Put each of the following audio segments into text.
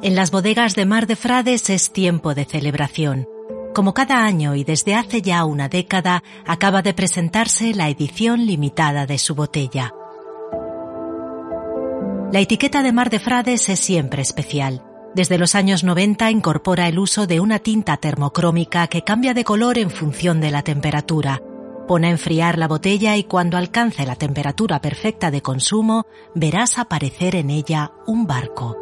En las bodegas de Mar de Frades es tiempo de celebración. Como cada año y desde hace ya una década, acaba de presentarse la edición limitada de su botella. La etiqueta de Mar de Frades es siempre especial. Desde los años 90 incorpora el uso de una tinta termocrómica que cambia de color en función de la temperatura. Pone a enfriar la botella y cuando alcance la temperatura perfecta de consumo verás aparecer en ella un barco.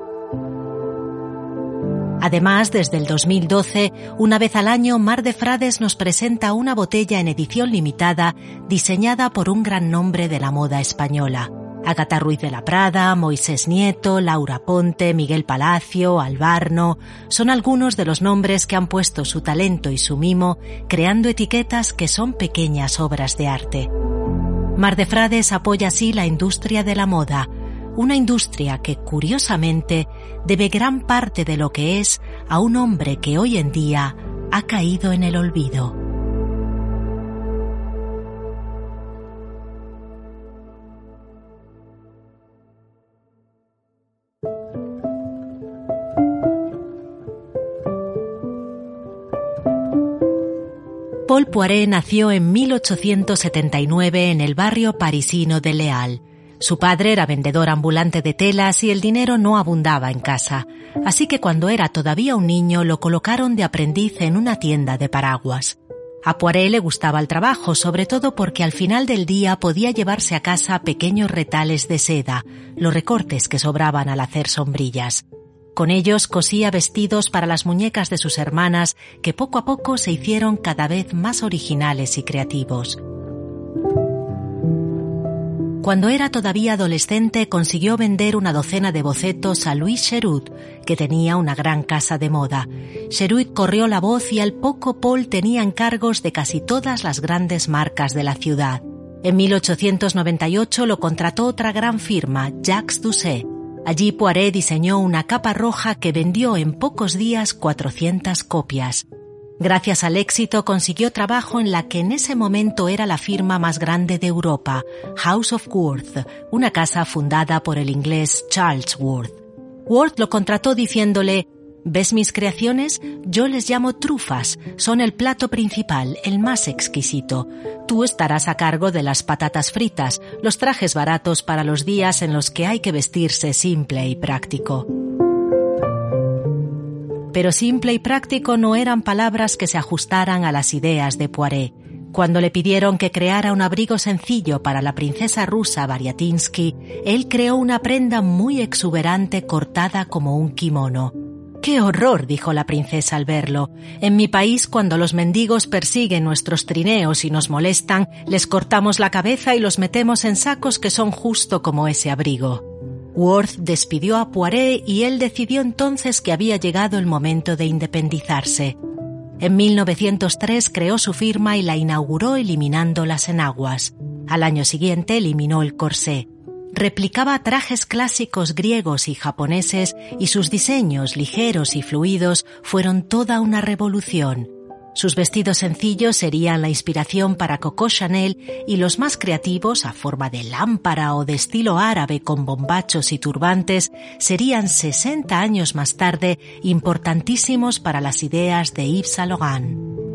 Además, desde el 2012, una vez al año, Mar de Frades nos presenta una botella en edición limitada diseñada por un gran nombre de la moda española. Agata Ruiz de la Prada, Moisés Nieto, Laura Ponte, Miguel Palacio, Albarno, son algunos de los nombres que han puesto su talento y su mimo creando etiquetas que son pequeñas obras de arte. Mar de Frades apoya así la industria de la moda, una industria que curiosamente debe gran parte de lo que es a un hombre que hoy en día ha caído en el olvido. Paul Poiret nació en 1879 en el barrio parisino de Leal. Su padre era vendedor ambulante de telas y el dinero no abundaba en casa, así que cuando era todavía un niño lo colocaron de aprendiz en una tienda de paraguas. A Poiret le gustaba el trabajo, sobre todo porque al final del día podía llevarse a casa pequeños retales de seda, los recortes que sobraban al hacer sombrillas. Con ellos cosía vestidos para las muñecas de sus hermanas que poco a poco se hicieron cada vez más originales y creativos. Cuando era todavía adolescente consiguió vender una docena de bocetos a Louis Cherut, que tenía una gran casa de moda. Cherut corrió la voz y al poco Paul tenía encargos de casi todas las grandes marcas de la ciudad. En 1898 lo contrató otra gran firma, Jacques Doucet, Allí Poiret diseñó una capa roja que vendió en pocos días 400 copias. Gracias al éxito consiguió trabajo en la que en ese momento era la firma más grande de Europa, House of Worth, una casa fundada por el inglés Charles Worth. Worth lo contrató diciéndole ¿Ves mis creaciones? Yo les llamo trufas. Son el plato principal, el más exquisito. Tú estarás a cargo de las patatas fritas, los trajes baratos para los días en los que hay que vestirse simple y práctico. Pero simple y práctico no eran palabras que se ajustaran a las ideas de Poiret. Cuando le pidieron que creara un abrigo sencillo para la princesa rusa Variatinsky, él creó una prenda muy exuberante cortada como un kimono. ¡Qué horror! dijo la princesa al verlo. En mi país, cuando los mendigos persiguen nuestros trineos y nos molestan, les cortamos la cabeza y los metemos en sacos que son justo como ese abrigo. Worth despidió a Poiret y él decidió entonces que había llegado el momento de independizarse. En 1903 creó su firma y la inauguró eliminando las enaguas. Al año siguiente eliminó el corsé replicaba trajes clásicos griegos y japoneses y sus diseños ligeros y fluidos fueron toda una revolución. Sus vestidos sencillos serían la inspiración para Coco Chanel y los más creativos, a forma de lámpara o de estilo árabe con bombachos y turbantes, serían 60 años más tarde importantísimos para las ideas de Yves Saint Laurent.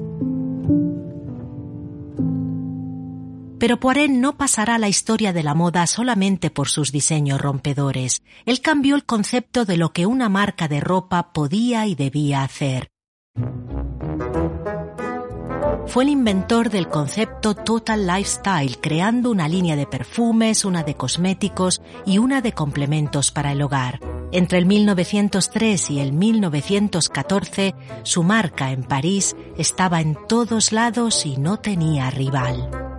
Pero Poiret no pasará a la historia de la moda solamente por sus diseños rompedores. Él cambió el concepto de lo que una marca de ropa podía y debía hacer. Fue el inventor del concepto Total Lifestyle, creando una línea de perfumes, una de cosméticos y una de complementos para el hogar. Entre el 1903 y el 1914, su marca en París estaba en todos lados y no tenía rival.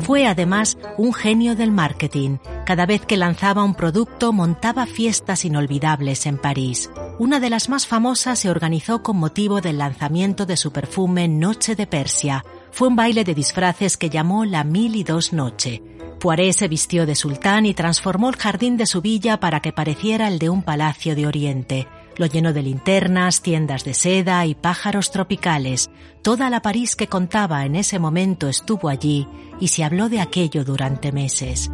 Fue además un genio del marketing. Cada vez que lanzaba un producto montaba fiestas inolvidables en París. Una de las más famosas se organizó con motivo del lanzamiento de su perfume Noche de Persia. Fue un baile de disfraces que llamó la Mil y Dos Noche. Poiré se vistió de sultán y transformó el jardín de su villa para que pareciera el de un palacio de Oriente. Lo llenó de linternas, tiendas de seda y pájaros tropicales. Toda la París que contaba en ese momento estuvo allí y se habló de aquello durante meses.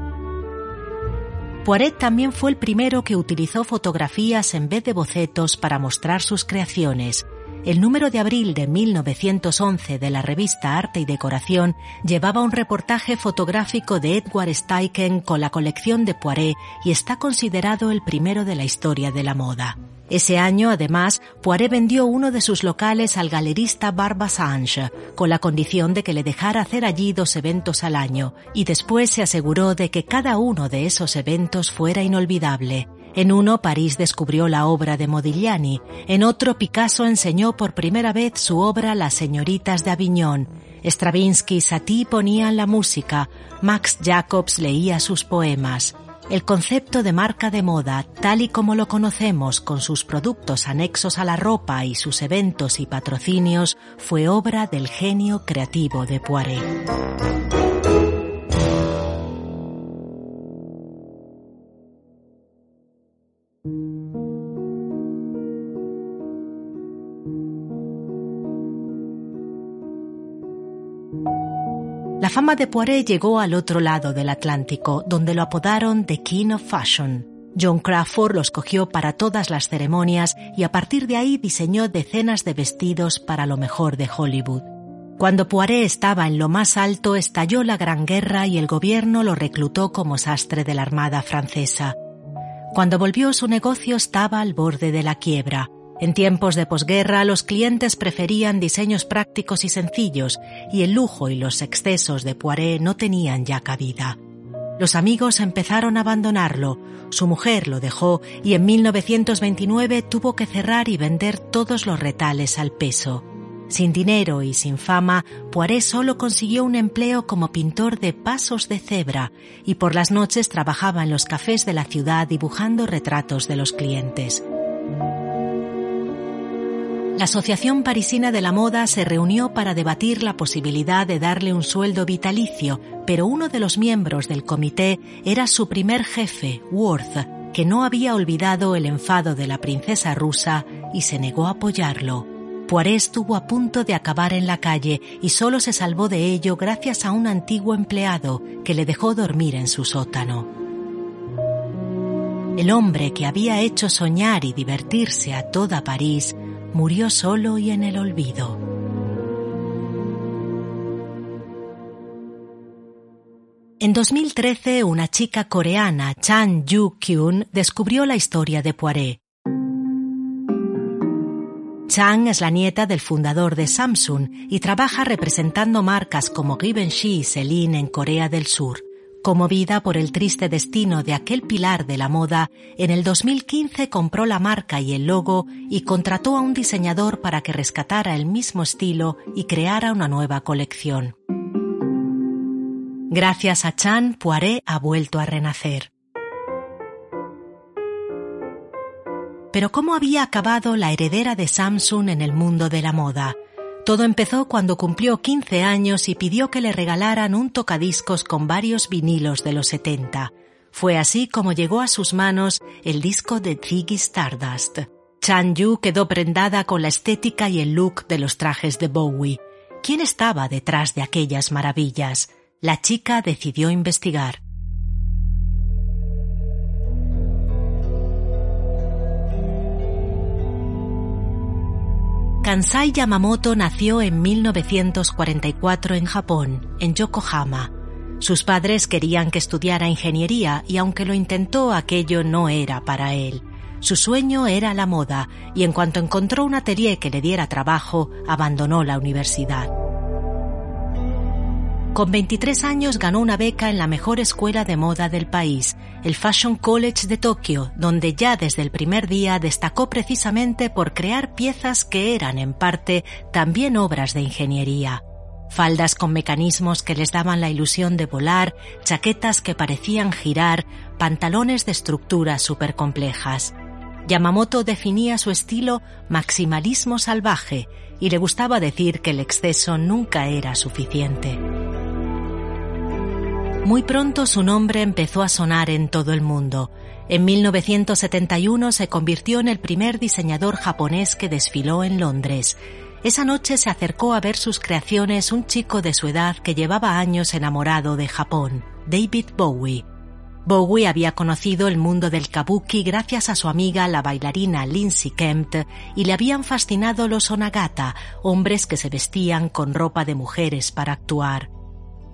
Poiret también fue el primero que utilizó fotografías en vez de bocetos para mostrar sus creaciones. El número de abril de 1911 de la revista Arte y Decoración llevaba un reportaje fotográfico de Edward Steichen con la colección de Poiret y está considerado el primero de la historia de la moda. Ese año, además, Poiret vendió uno de sus locales al galerista Barbasange, con la condición de que le dejara hacer allí dos eventos al año, y después se aseguró de que cada uno de esos eventos fuera inolvidable. En uno París descubrió la obra de Modigliani, en otro Picasso enseñó por primera vez su obra Las señoritas de Aviñón, Stravinsky y Satie ponían la música, Max Jacobs leía sus poemas. El concepto de marca de moda, tal y como lo conocemos con sus productos anexos a la ropa y sus eventos y patrocinios, fue obra del genio creativo de Poiret. Fama de Poiret llegó al otro lado del Atlántico, donde lo apodaron The King of Fashion. John Crawford lo escogió para todas las ceremonias y a partir de ahí diseñó decenas de vestidos para lo mejor de Hollywood. Cuando Poiret estaba en lo más alto estalló la Gran Guerra y el gobierno lo reclutó como sastre de la Armada francesa. Cuando volvió su negocio estaba al borde de la quiebra. En tiempos de posguerra los clientes preferían diseños prácticos y sencillos y el lujo y los excesos de Poiret no tenían ya cabida. Los amigos empezaron a abandonarlo, su mujer lo dejó y en 1929 tuvo que cerrar y vender todos los retales al peso. Sin dinero y sin fama, Poiret solo consiguió un empleo como pintor de pasos de cebra y por las noches trabajaba en los cafés de la ciudad dibujando retratos de los clientes. La Asociación Parisina de la Moda se reunió para debatir la posibilidad de darle un sueldo vitalicio, pero uno de los miembros del comité era su primer jefe, Worth, que no había olvidado el enfado de la princesa rusa y se negó a apoyarlo. Poiré estuvo a punto de acabar en la calle y solo se salvó de ello gracias a un antiguo empleado que le dejó dormir en su sótano. El hombre que había hecho soñar y divertirse a toda París murió solo y en el olvido. En 2013, una chica coreana, Chan Yu-kyun, descubrió la historia de Poiré. Chan es la nieta del fundador de Samsung y trabaja representando marcas como Givenchy y Celine en Corea del Sur. Conmovida por el triste destino de aquel pilar de la moda, en el 2015 compró la marca y el logo y contrató a un diseñador para que rescatara el mismo estilo y creara una nueva colección. Gracias a Chan, Poiré ha vuelto a renacer. Pero ¿cómo había acabado la heredera de Samsung en el mundo de la moda? Todo empezó cuando cumplió 15 años y pidió que le regalaran un tocadiscos con varios vinilos de los 70. Fue así como llegó a sus manos el disco de Ziggy Stardust. Chan Yu quedó prendada con la estética y el look de los trajes de Bowie. ¿Quién estaba detrás de aquellas maravillas? La chica decidió investigar. Kansai Yamamoto nació en 1944 en Japón, en Yokohama. Sus padres querían que estudiara ingeniería y aunque lo intentó aquello no era para él. Su sueño era la moda y en cuanto encontró un atelier que le diera trabajo, abandonó la universidad. Con 23 años ganó una beca en la mejor escuela de moda del país, el Fashion College de Tokio, donde ya desde el primer día destacó precisamente por crear piezas que eran en parte también obras de ingeniería. Faldas con mecanismos que les daban la ilusión de volar, chaquetas que parecían girar, pantalones de estructuras supercomplejas. Yamamoto definía su estilo maximalismo salvaje y le gustaba decir que el exceso nunca era suficiente. Muy pronto su nombre empezó a sonar en todo el mundo. En 1971 se convirtió en el primer diseñador japonés que desfiló en Londres. Esa noche se acercó a ver sus creaciones un chico de su edad que llevaba años enamorado de Japón, David Bowie. Bowie había conocido el mundo del kabuki gracias a su amiga la bailarina Lindsay Kemp y le habían fascinado los onagata, hombres que se vestían con ropa de mujeres para actuar.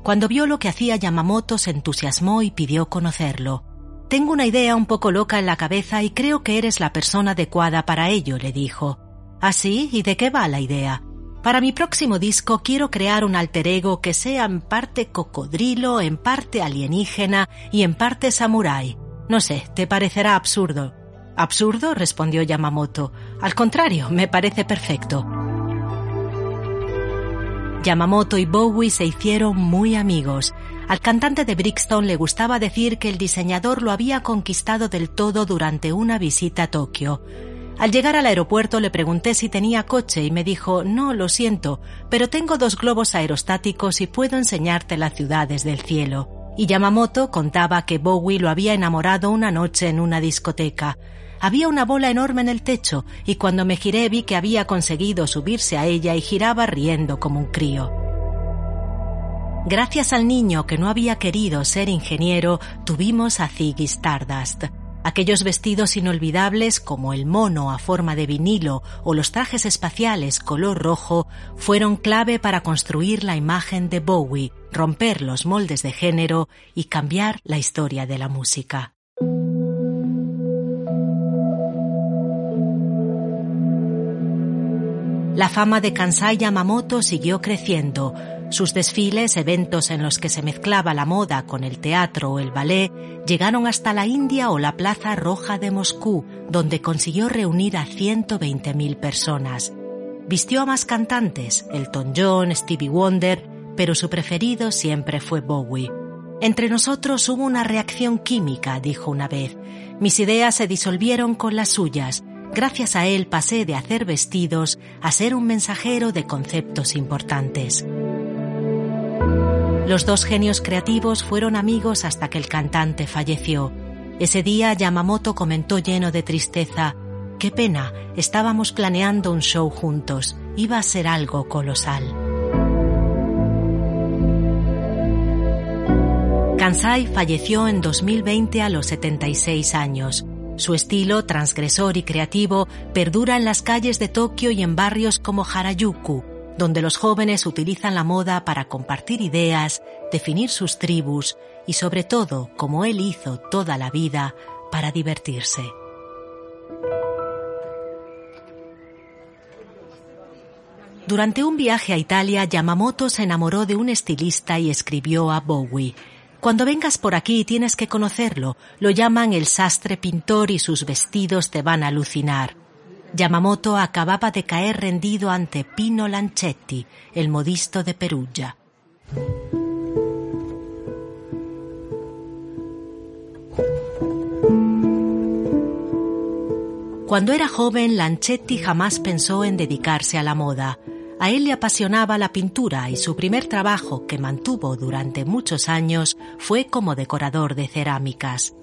Cuando vio lo que hacía Yamamoto se entusiasmó y pidió conocerlo. Tengo una idea un poco loca en la cabeza y creo que eres la persona adecuada para ello, le dijo. ¿Ah, sí? ¿Y de qué va la idea? Para mi próximo disco quiero crear un alter ego que sea en parte cocodrilo, en parte alienígena y en parte samurái. No sé, te parecerá absurdo. ¿Absurdo? respondió Yamamoto. Al contrario, me parece perfecto. Yamamoto y Bowie se hicieron muy amigos. Al cantante de Brixton le gustaba decir que el diseñador lo había conquistado del todo durante una visita a Tokio. Al llegar al aeropuerto le pregunté si tenía coche y me dijo, no, lo siento, pero tengo dos globos aerostáticos y puedo enseñarte la ciudad desde el cielo. Y Yamamoto contaba que Bowie lo había enamorado una noche en una discoteca. Había una bola enorme en el techo y cuando me giré vi que había conseguido subirse a ella y giraba riendo como un crío. Gracias al niño que no había querido ser ingeniero, tuvimos a Ziggy Stardust. Aquellos vestidos inolvidables como el mono a forma de vinilo o los trajes espaciales color rojo fueron clave para construir la imagen de Bowie, romper los moldes de género y cambiar la historia de la música. La fama de Kansai Yamamoto siguió creciendo. Sus desfiles, eventos en los que se mezclaba la moda con el teatro o el ballet, llegaron hasta la India o la Plaza Roja de Moscú, donde consiguió reunir a 120.000 personas. Vistió a más cantantes, Elton John, Stevie Wonder, pero su preferido siempre fue Bowie. Entre nosotros hubo una reacción química, dijo una vez. Mis ideas se disolvieron con las suyas Gracias a él pasé de hacer vestidos a ser un mensajero de conceptos importantes. Los dos genios creativos fueron amigos hasta que el cantante falleció. Ese día Yamamoto comentó lleno de tristeza, Qué pena, estábamos planeando un show juntos, iba a ser algo colosal. Kansai falleció en 2020 a los 76 años. Su estilo transgresor y creativo perdura en las calles de Tokio y en barrios como Harajuku, donde los jóvenes utilizan la moda para compartir ideas, definir sus tribus y sobre todo, como él hizo toda la vida, para divertirse. Durante un viaje a Italia, Yamamoto se enamoró de un estilista y escribió a Bowie, cuando vengas por aquí tienes que conocerlo. Lo llaman el sastre pintor y sus vestidos te van a alucinar. Yamamoto acababa de caer rendido ante Pino Lancetti, el modisto de Perugia. Cuando era joven, Lancetti jamás pensó en dedicarse a la moda. A él le apasionaba la pintura y su primer trabajo, que mantuvo durante muchos años, fue como decorador de cerámicas.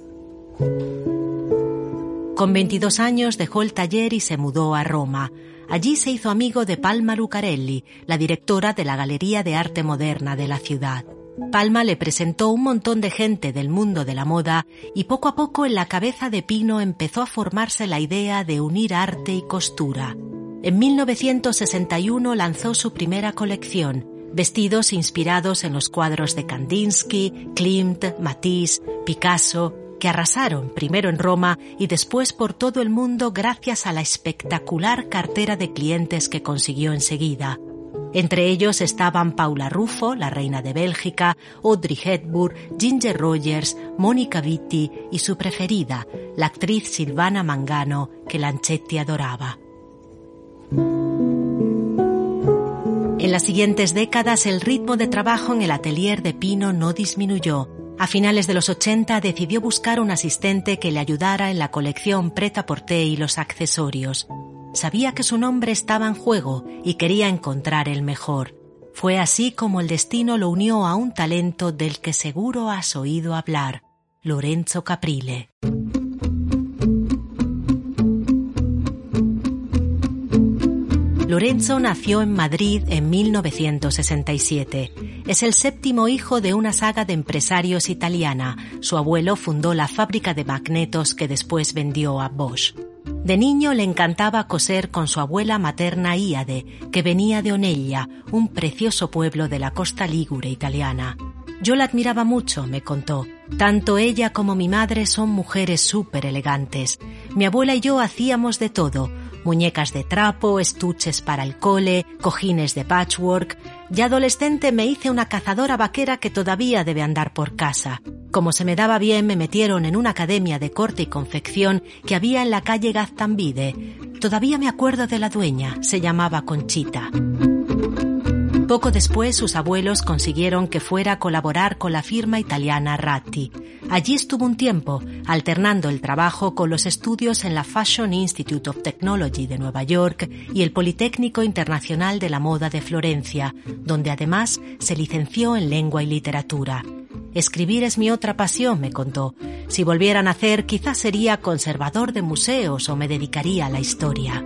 Con 22 años dejó el taller y se mudó a Roma. Allí se hizo amigo de Palma Lucarelli, la directora de la Galería de Arte Moderna de la ciudad. Palma le presentó un montón de gente del mundo de la moda y poco a poco en la cabeza de Pino empezó a formarse la idea de unir arte y costura. En 1961 lanzó su primera colección, vestidos inspirados en los cuadros de Kandinsky, Klimt, Matisse, Picasso, que arrasaron primero en Roma y después por todo el mundo gracias a la espectacular cartera de clientes que consiguió enseguida. Entre ellos estaban Paula Ruffo, la reina de Bélgica, Audrey Hepburn, Ginger Rogers, Mónica Vitti y su preferida, la actriz Silvana Mangano, que Lanchetti adoraba. En las siguientes décadas el ritmo de trabajo en el atelier de Pino no disminuyó. A finales de los 80 decidió buscar un asistente que le ayudara en la colección Preta Porté y los accesorios. Sabía que su nombre estaba en juego y quería encontrar el mejor. Fue así como el destino lo unió a un talento del que seguro has oído hablar, Lorenzo Caprile. Lorenzo nació en Madrid en 1967. Es el séptimo hijo de una saga de empresarios italiana. Su abuelo fundó la fábrica de magnetos que después vendió a Bosch. De niño le encantaba coser con su abuela materna Iade, que venía de Oneglia, un precioso pueblo de la costa ligure italiana. Yo la admiraba mucho, me contó. Tanto ella como mi madre son mujeres súper elegantes. Mi abuela y yo hacíamos de todo, muñecas de trapo, estuches para el cole, cojines de patchwork. Ya adolescente me hice una cazadora vaquera que todavía debe andar por casa. Como se me daba bien, me metieron en una academia de corte y confección que había en la calle Gaztambide. Todavía me acuerdo de la dueña, se llamaba Conchita. Poco después sus abuelos consiguieron que fuera a colaborar con la firma italiana Ratti. Allí estuvo un tiempo, alternando el trabajo con los estudios en la Fashion Institute of Technology de Nueva York y el Politécnico Internacional de la Moda de Florencia, donde además se licenció en lengua y literatura. Escribir es mi otra pasión, me contó. Si volvieran a hacer, quizás sería conservador de museos o me dedicaría a la historia.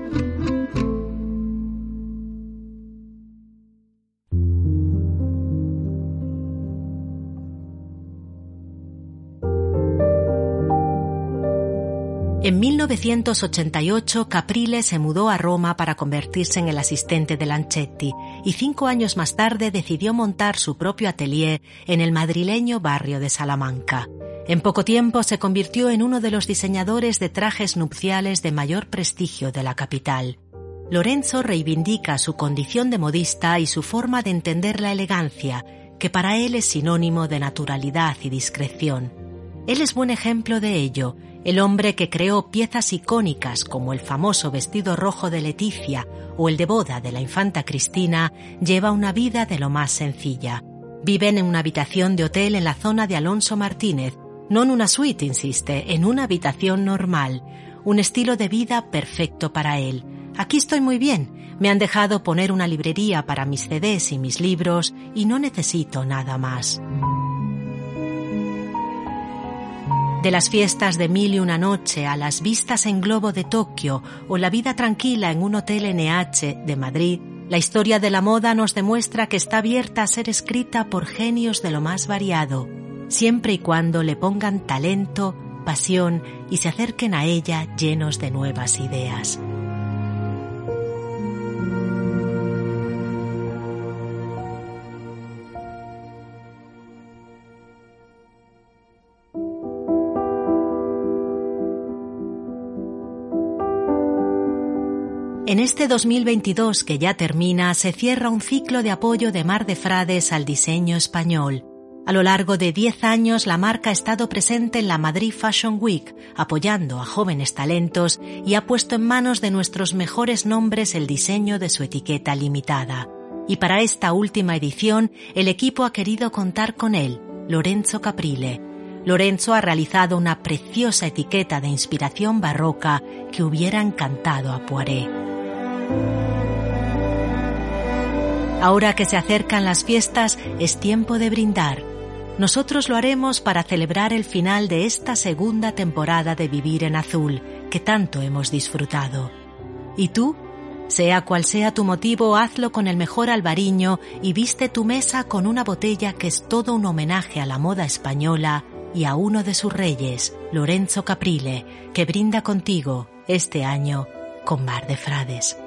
En 1988 Caprile se mudó a Roma para convertirse en el asistente de Lanchetti y cinco años más tarde decidió montar su propio atelier en el madrileño barrio de Salamanca. En poco tiempo se convirtió en uno de los diseñadores de trajes nupciales de mayor prestigio de la capital. Lorenzo reivindica su condición de modista y su forma de entender la elegancia, que para él es sinónimo de naturalidad y discreción. Él es buen ejemplo de ello el hombre que creó piezas icónicas como el famoso vestido rojo de Leticia o el de boda de la infanta Cristina lleva una vida de lo más sencilla. Viven en una habitación de hotel en la zona de Alonso Martínez, no en una suite, insiste, en una habitación normal, un estilo de vida perfecto para él. Aquí estoy muy bien, me han dejado poner una librería para mis CDs y mis libros y no necesito nada más. De las fiestas de mil y una noche a las vistas en globo de Tokio o la vida tranquila en un hotel NH de Madrid, la historia de la moda nos demuestra que está abierta a ser escrita por genios de lo más variado, siempre y cuando le pongan talento, pasión y se acerquen a ella llenos de nuevas ideas. En este 2022 que ya termina se cierra un ciclo de apoyo de Mar de Frades al diseño español. A lo largo de 10 años la marca ha estado presente en la Madrid Fashion Week, apoyando a jóvenes talentos y ha puesto en manos de nuestros mejores nombres el diseño de su etiqueta limitada. Y para esta última edición el equipo ha querido contar con él, Lorenzo Caprile. Lorenzo ha realizado una preciosa etiqueta de inspiración barroca que hubiera encantado a Poiré. Ahora que se acercan las fiestas, es tiempo de brindar. Nosotros lo haremos para celebrar el final de esta segunda temporada de Vivir en Azul, que tanto hemos disfrutado. ¿Y tú? Sea cual sea tu motivo, hazlo con el mejor albariño y viste tu mesa con una botella que es todo un homenaje a la moda española y a uno de sus reyes, Lorenzo Caprile, que brinda contigo este año con Mar de Frades.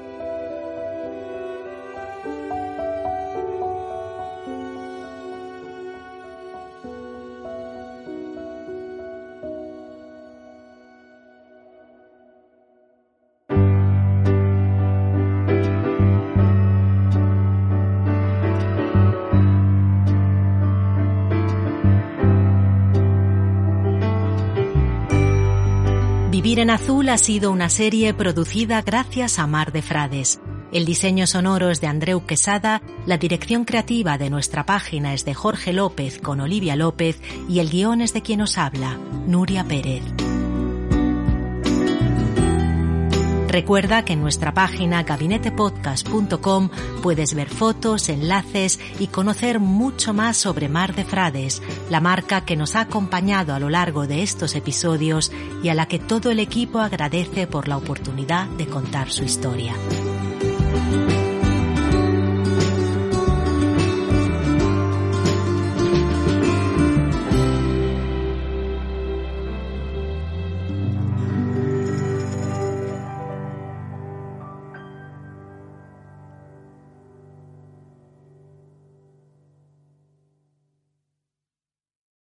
Vivir Azul ha sido una serie producida gracias a Mar de Frades. El diseño sonoro es de Andreu Quesada, la dirección creativa de nuestra página es de Jorge López con Olivia López y el guion es de quien os habla, Nuria Pérez. Recuerda que en nuestra página gabinetepodcast.com puedes ver fotos, enlaces y conocer mucho más sobre Mar de Frades, la marca que nos ha acompañado a lo largo de estos episodios y a la que todo el equipo agradece por la oportunidad de contar su historia.